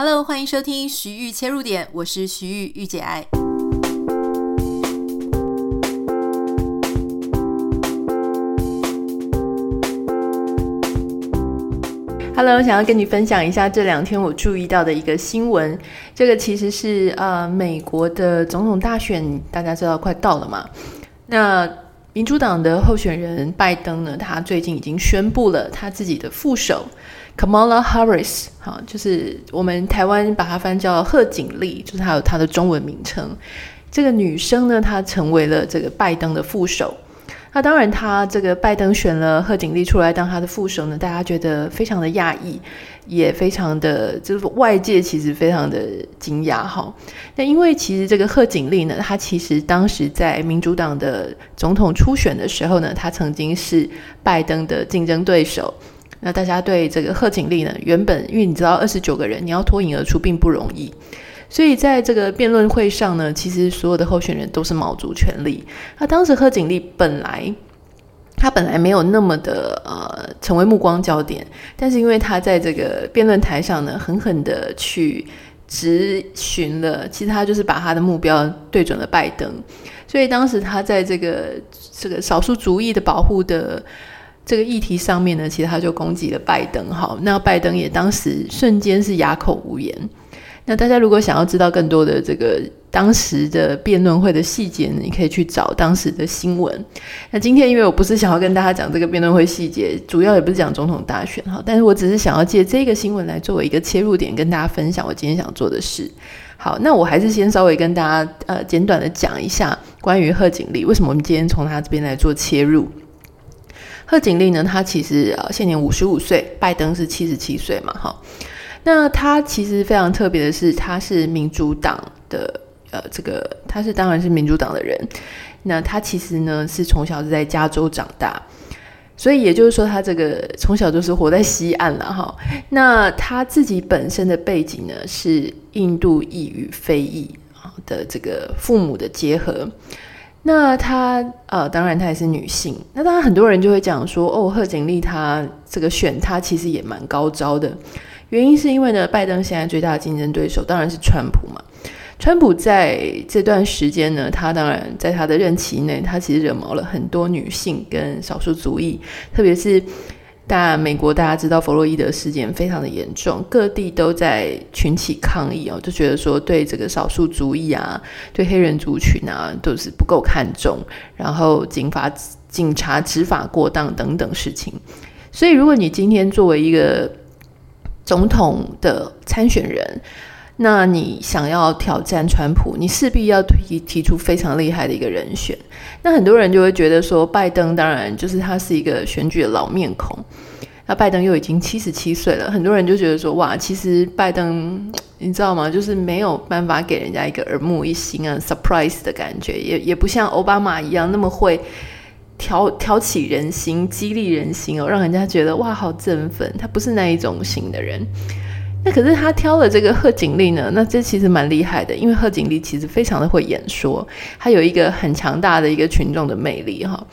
Hello，欢迎收听徐玉切入点，我是徐玉御姐爱。Hello，想要跟你分享一下这两天我注意到的一个新闻。这个其实是呃美国的总统大选，大家知道快到了嘛？那民主党的候选人拜登呢，他最近已经宣布了他自己的副手。Kamala Harris，好，就是我们台湾把它翻叫贺锦丽，就是它有它的中文名称。这个女生呢，她成为了这个拜登的副手。那当然，她这个拜登选了贺锦丽出来当他的副手呢，大家觉得非常的讶异，也非常的，就是外界其实非常的惊讶哈。那因为其实这个贺锦丽呢，她其实当时在民主党的总统初选的时候呢，她曾经是拜登的竞争对手。那大家对这个贺锦丽呢，原本因为你知道二十九个人，你要脱颖而出并不容易，所以在这个辩论会上呢，其实所有的候选人都是卯足全力。那当时贺锦丽本来他本来没有那么的呃成为目光焦点，但是因为他在这个辩论台上呢，狠狠的去质询了，其实他就是把他的目标对准了拜登，所以当时他在这个这个少数族裔的保护的。这个议题上面呢，其实他就攻击了拜登，好，那拜登也当时瞬间是哑口无言。那大家如果想要知道更多的这个当时的辩论会的细节呢，你可以去找当时的新闻。那今天因为我不是想要跟大家讲这个辩论会细节，主要也不是讲总统大选哈，但是我只是想要借这个新闻来作为一个切入点，跟大家分享我今天想做的事。好，那我还是先稍微跟大家呃简短的讲一下关于贺锦丽，为什么我们今天从他这边来做切入。贺锦丽呢，她其实呃现年五十五岁，拜登是七十七岁嘛，哈。那她其实非常特别的是，她是民主党的呃这个，她是当然是民主党的人。那她其实呢是从小是在加州长大，所以也就是说，她这个从小就是活在西岸了哈。那她自己本身的背景呢是印度裔与非裔啊的这个父母的结合。那她呃，当然她也是女性。那当然很多人就会讲说，哦，贺锦丽她这个选她其实也蛮高招的。原因是因为呢，拜登现在最大的竞争对手当然是川普嘛。川普在这段时间呢，他当然在他的任期内，他其实惹毛了很多女性跟少数族裔，特别是。但美国大家知道弗洛伊德事件非常的严重，各地都在群起抗议哦，就觉得说对这个少数族裔啊，对黑人族群啊都是不够看重，然后警法警察执法过当等等事情。所以，如果你今天作为一个总统的参选人，那你想要挑战川普，你势必要提提出非常厉害的一个人选。那很多人就会觉得说，拜登当然就是他是一个选举的老面孔。那拜登又已经七十七岁了，很多人就觉得说，哇，其实拜登你知道吗？就是没有办法给人家一个耳目一新啊，surprise 的感觉，也也不像奥巴马一样那么会挑挑起人心、激励人心哦，让人家觉得哇，好振奋。他不是那一种型的人。那可是他挑了这个贺锦丽呢？那这其实蛮厉害的，因为贺锦丽其实非常的会演说，她有一个很强大的一个群众的魅力哈。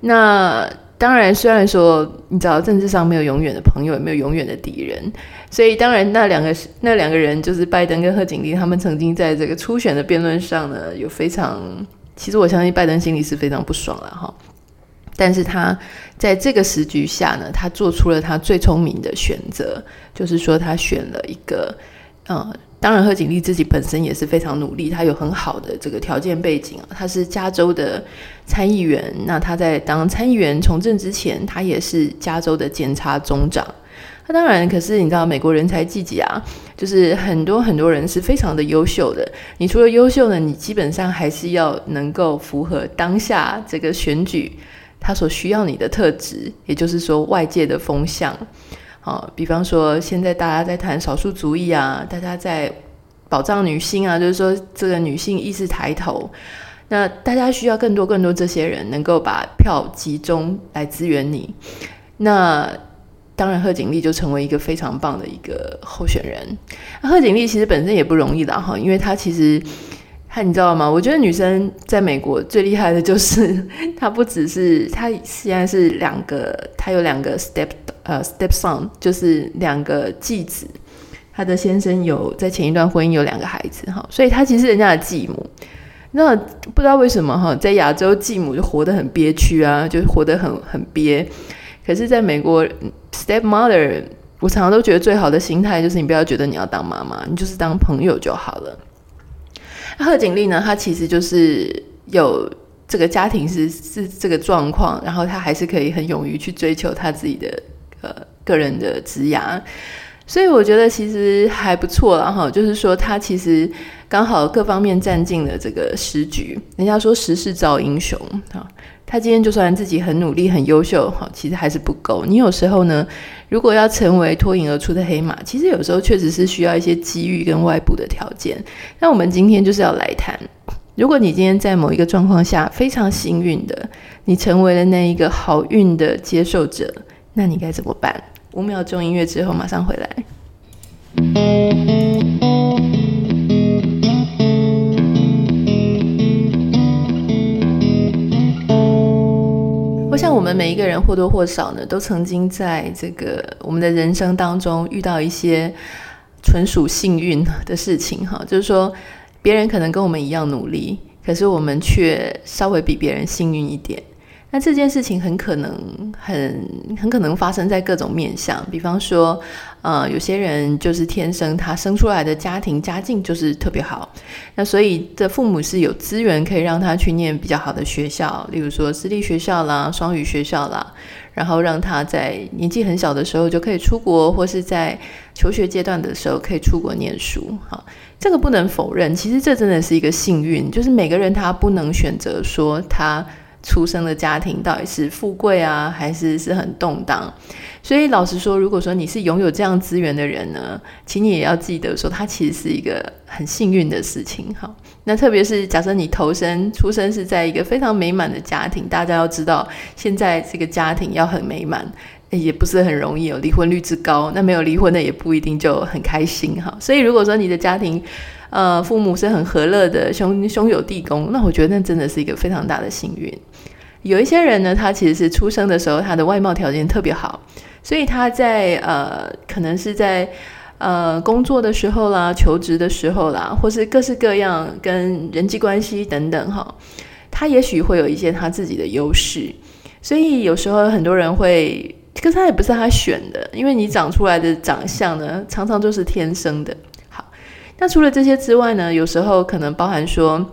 那当然，虽然说你知道政治上没有永远的朋友，也没有永远的敌人，所以当然那两个那两个人就是拜登跟贺锦丽，他们曾经在这个初选的辩论上呢，有非常，其实我相信拜登心里是非常不爽了哈。但是他在这个时局下呢，他做出了他最聪明的选择，就是说他选了一个，嗯，当然贺锦丽自己本身也是非常努力，他有很好的这个条件背景啊，他是加州的参议员，那他在当参议员从政之前，他也是加州的检察总长。那当然，可是你知道美国人才济济啊，就是很多很多人是非常的优秀的。你除了优秀呢，你基本上还是要能够符合当下这个选举。他所需要你的特质，也就是说外界的风向，啊，比方说现在大家在谈少数族裔啊，大家在保障女性啊，就是说这个女性意识抬头，那大家需要更多更多这些人能够把票集中来支援你，那当然贺锦丽就成为一个非常棒的一个候选人。贺锦丽其实本身也不容易的哈，因为她其实。你知道吗？我觉得女生在美国最厉害的就是 她不只是她现在是两个，她有两个 step 呃 step son，就是两个继子，她的先生有在前一段婚姻有两个孩子哈，所以她其实人家的继母。那不知道为什么哈，在亚洲继母就活得很憋屈啊，就活得很很憋。可是在美国，stepmother，我常常都觉得最好的心态就是你不要觉得你要当妈妈，你就是当朋友就好了。贺锦丽呢，她其实就是有这个家庭是是这个状况，然后她还是可以很勇于去追求她自己的呃个人的职涯。所以我觉得其实还不错了哈，就是说她其实刚好各方面占尽了这个时局。人家说时势造英雄哈，他今天就算自己很努力、很优秀哈，其实还是不够。你有时候呢，如果要成为脱颖而出的黑马，其实有时候确实是需要一些机遇跟外部的条件。那我们今天就是要来谈，如果你今天在某一个状况下非常幸运的，你成为了那一个好运的接受者，那你该怎么办？五秒钟音乐之后，马上回来。像，我们每一个人或多或少呢，都曾经在这个我们的人生当中遇到一些纯属幸运的事情。哈，就是说，别人可能跟我们一样努力，可是我们却稍微比别人幸运一点。那这件事情很可能很很可能发生在各种面向，比方说，呃，有些人就是天生他生出来的家庭家境就是特别好，那所以这父母是有资源可以让他去念比较好的学校，例如说私立学校啦、双语学校啦，然后让他在年纪很小的时候就可以出国，或是在求学阶段的时候可以出国念书。好，这个不能否认，其实这真的是一个幸运，就是每个人他不能选择说他。出生的家庭到底是富贵啊，还是是很动荡？所以老实说，如果说你是拥有这样资源的人呢，请你也要记得说，它其实是一个很幸运的事情。哈，那特别是假设你投身出生是在一个非常美满的家庭，大家要知道，现在这个家庭要很美满，也不是很容易，有离婚率之高。那没有离婚的也不一定就很开心。哈，所以如果说你的家庭，呃，父母是很和乐的，兄兄友弟恭，那我觉得那真的是一个非常大的幸运。有一些人呢，他其实是出生的时候，他的外貌条件特别好，所以他在呃，可能是在呃工作的时候啦、求职的时候啦，或是各式各样跟人际关系等等哈，他也许会有一些他自己的优势。所以有时候很多人会，可是他也不是他选的，因为你长出来的长相呢，常常都是天生的。那除了这些之外呢，有时候可能包含说，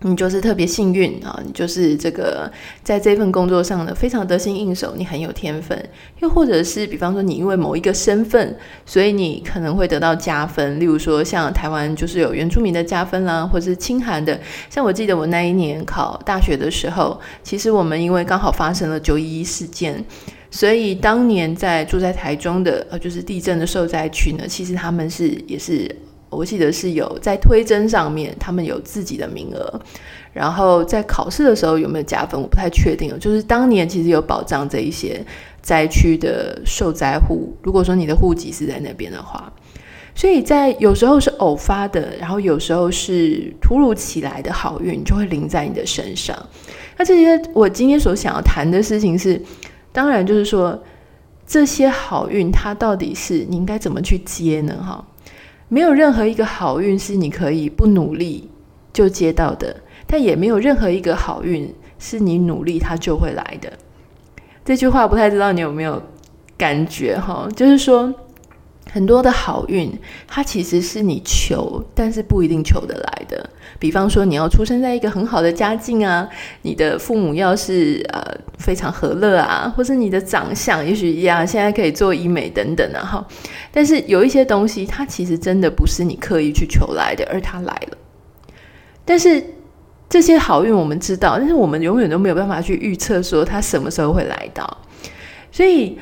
你就是特别幸运啊，你就是这个在这份工作上呢非常得心应手，你很有天分。又或者是比方说，你因为某一个身份，所以你可能会得到加分。例如说，像台湾就是有原住民的加分啦，或者是清寒的。像我记得我那一年考大学的时候，其实我们因为刚好发生了九一一事件，所以当年在住在台中的呃，就是地震的受灾区呢，其实他们是也是。我记得是有在推甄上面，他们有自己的名额，然后在考试的时候有没有加分，我不太确定。就是当年其实有保障这一些灾区的受灾户，如果说你的户籍是在那边的话，所以在有时候是偶发的，然后有时候是突如其来的好运就会临在你的身上。那这些我今天所想要谈的事情是，当然就是说这些好运它到底是你应该怎么去接呢？哈。没有任何一个好运是你可以不努力就接到的，但也没有任何一个好运是你努力它就会来的。这句话不太知道你有没有感觉哈？就是说。很多的好运，它其实是你求，但是不一定求得来的。比方说，你要出生在一个很好的家境啊，你的父母要是呃非常和乐啊，或是你的长相也许呀，现在可以做医美等等啊哈。但是有一些东西，它其实真的不是你刻意去求来的，而它来了。但是这些好运我们知道，但是我们永远都没有办法去预测说它什么时候会来到。所以，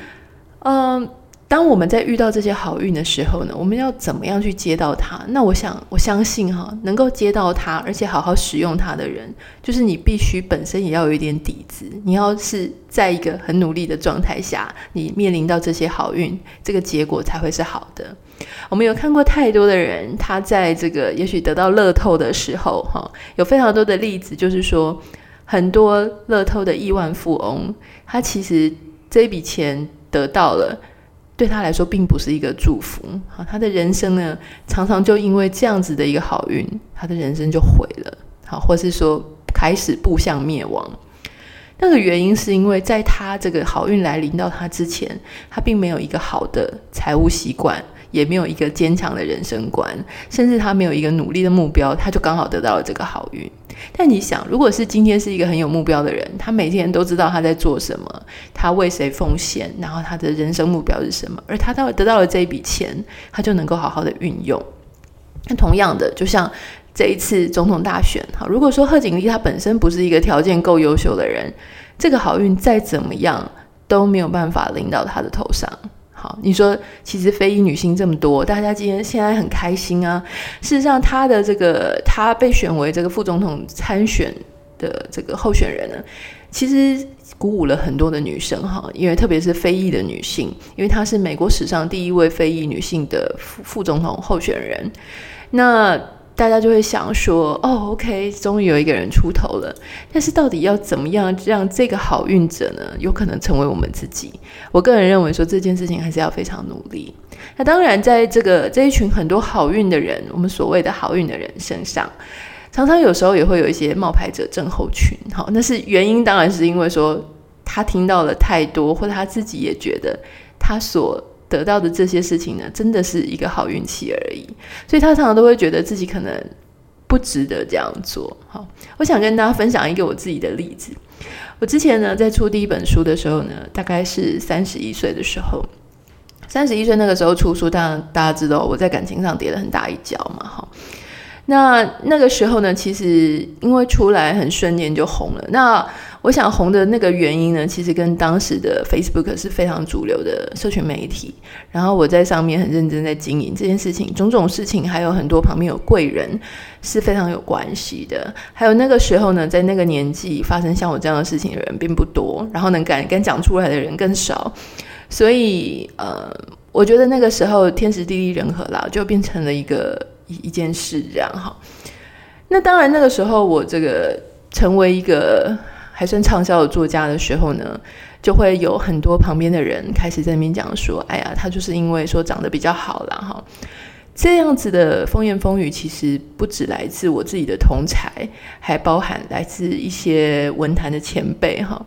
嗯、当我们在遇到这些好运的时候呢，我们要怎么样去接到它？那我想，我相信哈，能够接到它，而且好好使用它的人，就是你必须本身也要有一点底子。你要是在一个很努力的状态下，你面临到这些好运，这个结果才会是好的。我们有看过太多的人，他在这个也许得到乐透的时候，哈，有非常多的例子，就是说很多乐透的亿万富翁，他其实这笔钱得到了。对他来说并不是一个祝福。好，他的人生呢，常常就因为这样子的一个好运，他的人生就毁了。好，或是说开始步向灭亡。那个原因是因为在他这个好运来临到他之前，他并没有一个好的财务习惯，也没有一个坚强的人生观，甚至他没有一个努力的目标，他就刚好得到了这个好运。但你想，如果是今天是一个很有目标的人，他每天都知道他在做什么，他为谁奉献，然后他的人生目标是什么，而他到得到了这一笔钱，他就能够好好的运用。那同样的，就像。这一次总统大选，哈，如果说贺锦丽她本身不是一个条件够优秀的人，这个好运再怎么样都没有办法临到她的头上。好，你说其实非裔女性这么多，大家今天现在很开心啊。事实上，她的这个她被选为这个副总统参选的这个候选人呢，其实鼓舞了很多的女生哈，因为特别是非裔的女性，因为她是美国史上第一位非裔女性的副副总统候选人，那。大家就会想说：“哦，OK，终于有一个人出头了。但是到底要怎么样让这个好运者呢，有可能成为我们自己？我个人认为说这件事情还是要非常努力。那当然，在这个这一群很多好运的人，我们所谓的好运的人身上，常常有时候也会有一些冒牌者症候群。好，那是原因，当然是因为说他听到了太多，或者他自己也觉得他所。”得到的这些事情呢，真的是一个好运气而已，所以他常常都会觉得自己可能不值得这样做。好，我想跟大家分享一个我自己的例子。我之前呢，在出第一本书的时候呢，大概是三十一岁的时候，三十一岁那个时候出书，当然大家知道我在感情上跌了很大一跤嘛。好，那那个时候呢，其实因为出来很瞬间就红了。那我想红的那个原因呢，其实跟当时的 Facebook 是非常主流的社群媒体，然后我在上面很认真在经营这件事情，种种事情，还有很多旁边有贵人是非常有关系的。还有那个时候呢，在那个年纪发生像我这样的事情的人并不多，然后能敢敢讲出来的人更少，所以呃，我觉得那个时候天时地利人和啦，就变成了一个一一件事这样哈。那当然那个时候我这个成为一个。还算畅销的作家的时候呢，就会有很多旁边的人开始在那边讲说：“哎呀，他就是因为说长得比较好啦。”哈。这样子的风言风语，其实不只来自我自己的同侪，还包含来自一些文坛的前辈哈。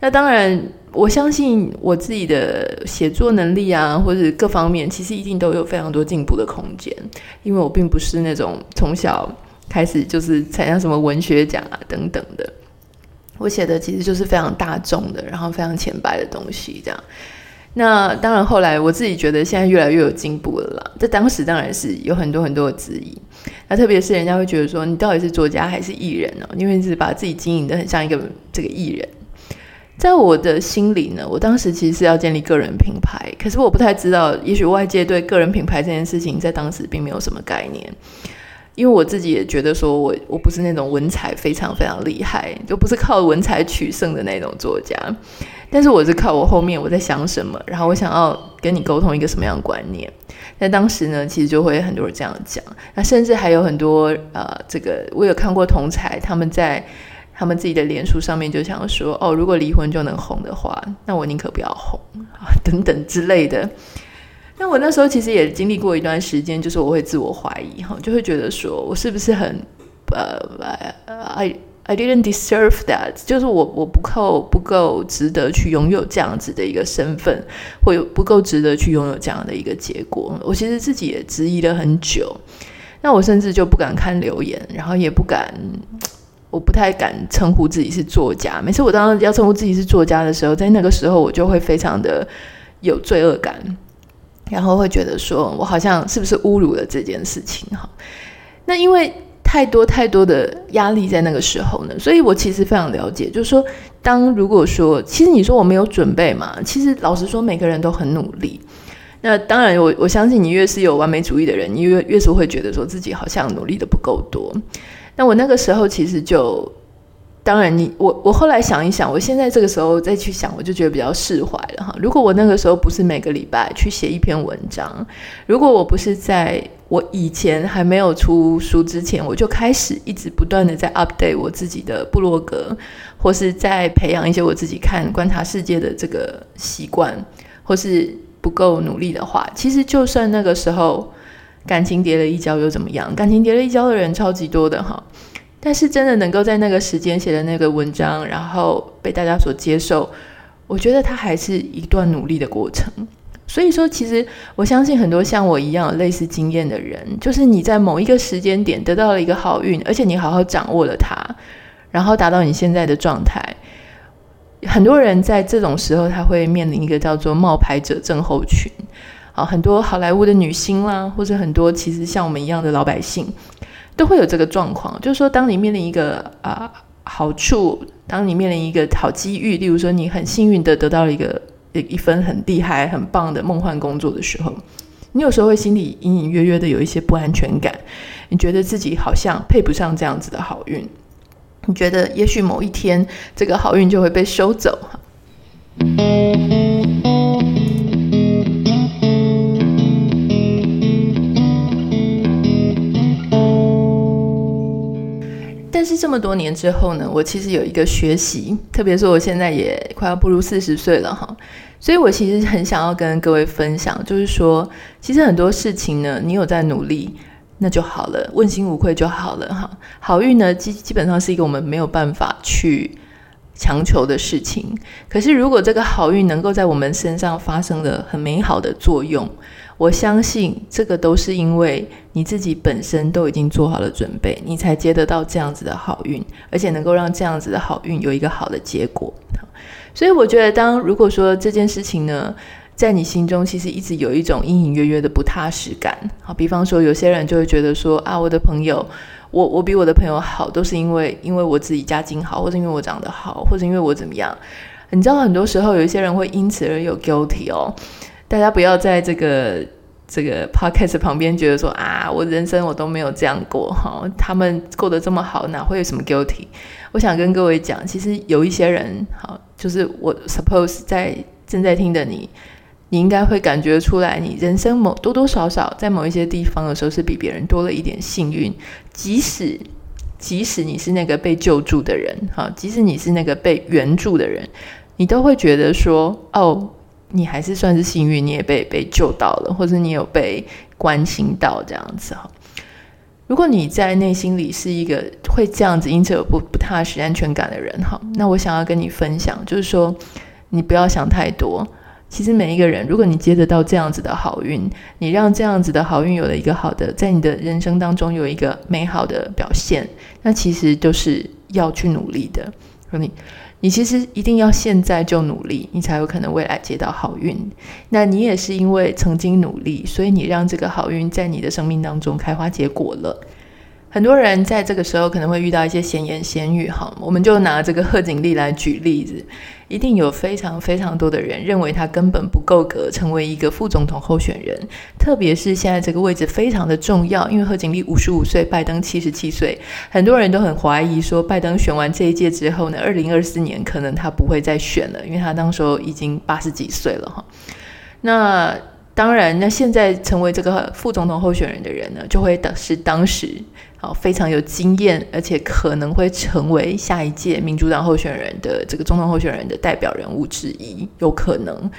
那当然，我相信我自己的写作能力啊，或者各方面，其实一定都有非常多进步的空间，因为我并不是那种从小开始就是参加什么文学奖啊等等的。我写的其实就是非常大众的，然后非常浅白的东西，这样。那当然，后来我自己觉得现在越来越有进步了啦。在当时当然是有很多很多的质疑，那特别是人家会觉得说，你到底是作家还是艺人呢？因为你是把自己经营得很像一个这个艺人。在我的心里呢，我当时其实是要建立个人品牌，可是我不太知道，也许外界对个人品牌这件事情在当时并没有什么概念。因为我自己也觉得说我，我不是那种文采非常非常厉害，就不是靠文采取胜的那种作家。但是我是靠我后面我在想什么，然后我想要跟你沟通一个什么样的观念。那当时呢，其实就会很多人这样讲。那甚至还有很多呃，这个我有看过同才他们在他们自己的脸书上面就想说，哦，如果离婚就能红的话，那我宁可不要红啊，等等之类的。那我那时候其实也经历过一段时间，就是我会自我怀疑哈，就会觉得说我是不是很呃，I I didn't deserve that，就是我我不够不够值得去拥有这样子的一个身份，或不够值得去拥有这样的一个结果。我其实自己也质疑了很久，那我甚至就不敢看留言，然后也不敢，我不太敢称呼自己是作家。每次我当要称呼自己是作家的时候，在那个时候我就会非常的有罪恶感。然后会觉得说，我好像是不是侮辱了这件事情哈？那因为太多太多的压力在那个时候呢，所以我其实非常了解，就是说，当如果说，其实你说我没有准备嘛，其实老实说，每个人都很努力。那当然我，我相信你越是有完美主义的人，你越越是会觉得说自己好像努力的不够多。那我那个时候其实就。当然你，我我后来想一想，我现在这个时候再去想，我就觉得比较释怀了哈。如果我那个时候不是每个礼拜去写一篇文章，如果我不是在我以前还没有出书之前，我就开始一直不断的在 update 我自己的部落格，或是在培养一些我自己看观察世界的这个习惯，或是。不够努力的话，其实就算那个时候感情跌了一跤又怎么样？感情跌了一跤的人超级多的哈。但是真的能够在那个时间写的那个文章，然后被大家所接受，我觉得它还是一段努力的过程。所以说，其实我相信很多像我一样有类似经验的人，就是你在某一个时间点得到了一个好运，而且你好好掌握了它，然后达到你现在的状态。很多人在这种时候，他会面临一个叫做冒牌者症候群。啊，很多好莱坞的女星啦，或者很多其实像我们一样的老百姓。都会有这个状况，就是说，当你面临一个啊、好处，当你面临一个好机遇，例如说你很幸运的得到了一个一一份很厉害、很棒的梦幻工作的时候，你有时候会心里隐隐约约的有一些不安全感，你觉得自己好像配不上这样子的好运，你觉得也许某一天这个好运就会被收走。是这么多年之后呢，我其实有一个学习，特别是我现在也快要步入四十岁了哈，所以我其实很想要跟各位分享，就是说，其实很多事情呢，你有在努力，那就好了，问心无愧就好了哈。好运呢，基基本上是一个我们没有办法去强求的事情，可是如果这个好运能够在我们身上发生了很美好的作用。我相信这个都是因为你自己本身都已经做好了准备，你才接得到这样子的好运，而且能够让这样子的好运有一个好的结果。所以我觉得，当如果说这件事情呢，在你心中其实一直有一种隐隐约约的不踏实感，好，比方说有些人就会觉得说啊，我的朋友，我我比我的朋友好，都是因为因为我自己家境好，或者因为我长得好，或者因为我怎么样。你知道，很多时候有一些人会因此而有 guilty 哦。大家不要在这个这个 podcast 旁边觉得说啊，我人生我都没有这样过哈，他们过得这么好，哪会有什么 guilty？我想跟各位讲，其实有一些人，好，就是我 suppose 在正在听的你，你应该会感觉出来，你人生某多多少少在某一些地方的时候是比别人多了一点幸运，即使即使你是那个被救助的人，哈，即使你是那个被援助的人，你都会觉得说哦。你还是算是幸运，你也被被救到了，或者你有被关心到这样子哈。如果你在内心里是一个会这样子，因此有不不踏实、安全感的人哈，那我想要跟你分享，就是说你不要想太多。其实每一个人，如果你接得到这样子的好运，你让这样子的好运有了一个好的，在你的人生当中有一个美好的表现，那其实就是要去努力的。说你。你其实一定要现在就努力，你才有可能未来接到好运。那你也是因为曾经努力，所以你让这个好运在你的生命当中开花结果了。很多人在这个时候可能会遇到一些闲言闲语，哈，我们就拿这个贺锦丽来举例子。一定有非常非常多的人认为他根本不够格成为一个副总统候选人，特别是现在这个位置非常的重要，因为贺锦丽五十五岁，拜登七十七岁，很多人都很怀疑说，拜登选完这一届之后呢，二零二四年可能他不会再选了，因为他当时候已经八十几岁了哈。那当然，那现在成为这个副总统候选人的人呢，就会是当时。好，非常有经验，而且可能会成为下一届民主党候选人的这个总统候选人的代表人物之一，有可能。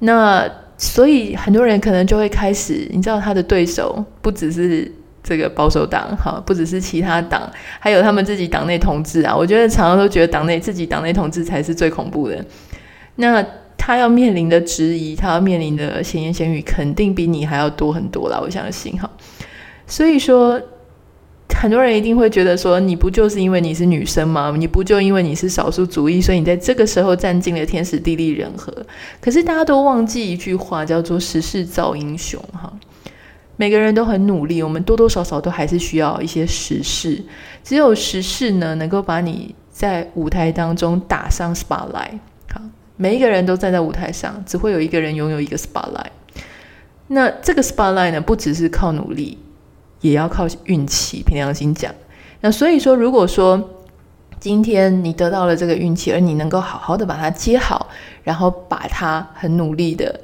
那所以很多人可能就会开始，你知道他的对手不只是这个保守党，哈，不只是其他党，还有他们自己党内同志啊。我觉得常常都觉得党内自己党内同志才是最恐怖的。那他要面临的质疑，他要面临的闲言闲语，肯定比你还要多很多啦。我相信哈。所以说。很多人一定会觉得说，你不就是因为你是女生吗？你不就因为你是少数族裔，所以你在这个时候占尽了天时地利人和？可是大家都忘记一句话，叫做“时势造英雄”哈。每个人都很努力，我们多多少少都还是需要一些时势。只有时势呢，能够把你在舞台当中打上 spotlight。每一个人都站在舞台上，只会有一个人拥有一个 spotlight。那这个 spotlight 呢，不只是靠努力。也要靠运气，凭良心讲。那所以说，如果说今天你得到了这个运气，而你能够好好的把它接好，然后把它很努力的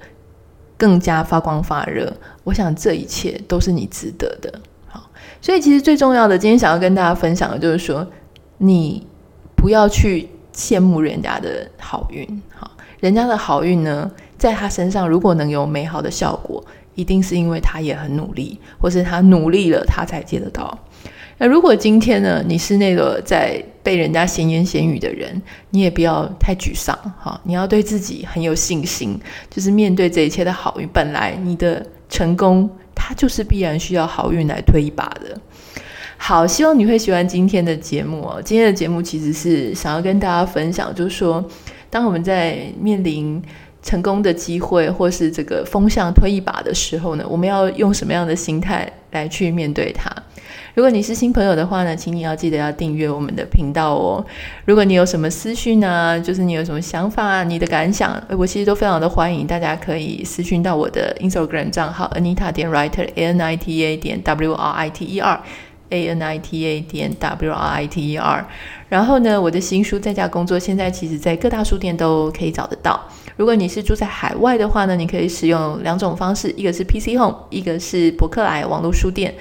更加发光发热，我想这一切都是你值得的。好，所以其实最重要的，今天想要跟大家分享的就是说，你不要去羡慕人家的好运。好，人家的好运呢，在他身上如果能有美好的效果，一定是因为他也很努力，或是他努力了，他才接得到。那如果今天呢，你是那个在被人家闲言闲语的人，你也不要太沮丧哈，你要对自己很有信心，就是面对这一切的好运，本来你的成功，它就是必然需要好运来推一把的。好，希望你会喜欢今天的节目哦。今天的节目其实是想要跟大家分享，就是说，当我们在面临成功的机会或是这个风向推一把的时候呢，我们要用什么样的心态来去面对它？如果你是新朋友的话呢，请你要记得要订阅我们的频道哦。如果你有什么私讯啊，就是你有什么想法啊，你的感想，我其实都非常的欢迎，大家可以私讯到我的 Instagram 账号 Anita 点 Writer A N I T A 点 W R I T E R A N I T A 点 W R I T E R。然后呢，我的新书在家工作现在其实在各大书店都可以找得到。如果你是住在海外的话呢，你可以使用两种方式，一个是 PC Home，一个是博客来网络书店。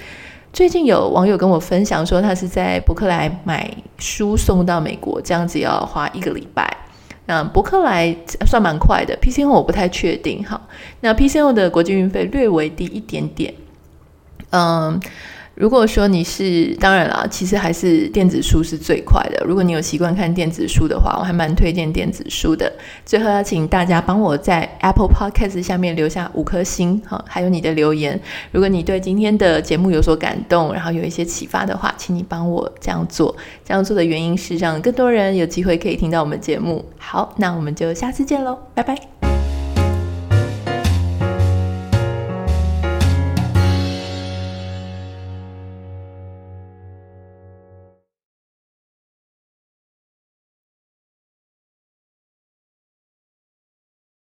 最近有网友跟我分享说，他是在博客来买书送到美国，这样子要花一个礼拜。那博客来算蛮快的，PC Home 我不太确定。好，那 PC Home 的国际运费略微低一点点。嗯。如果说你是，当然啦，其实还是电子书是最快的。如果你有习惯看电子书的话，我还蛮推荐电子书的。最后要请大家帮我在 Apple Podcast 下面留下五颗星，哈，还有你的留言。如果你对今天的节目有所感动，然后有一些启发的话，请你帮我这样做。这样做的原因是让更多人有机会可以听到我们节目。好，那我们就下次见喽，拜拜。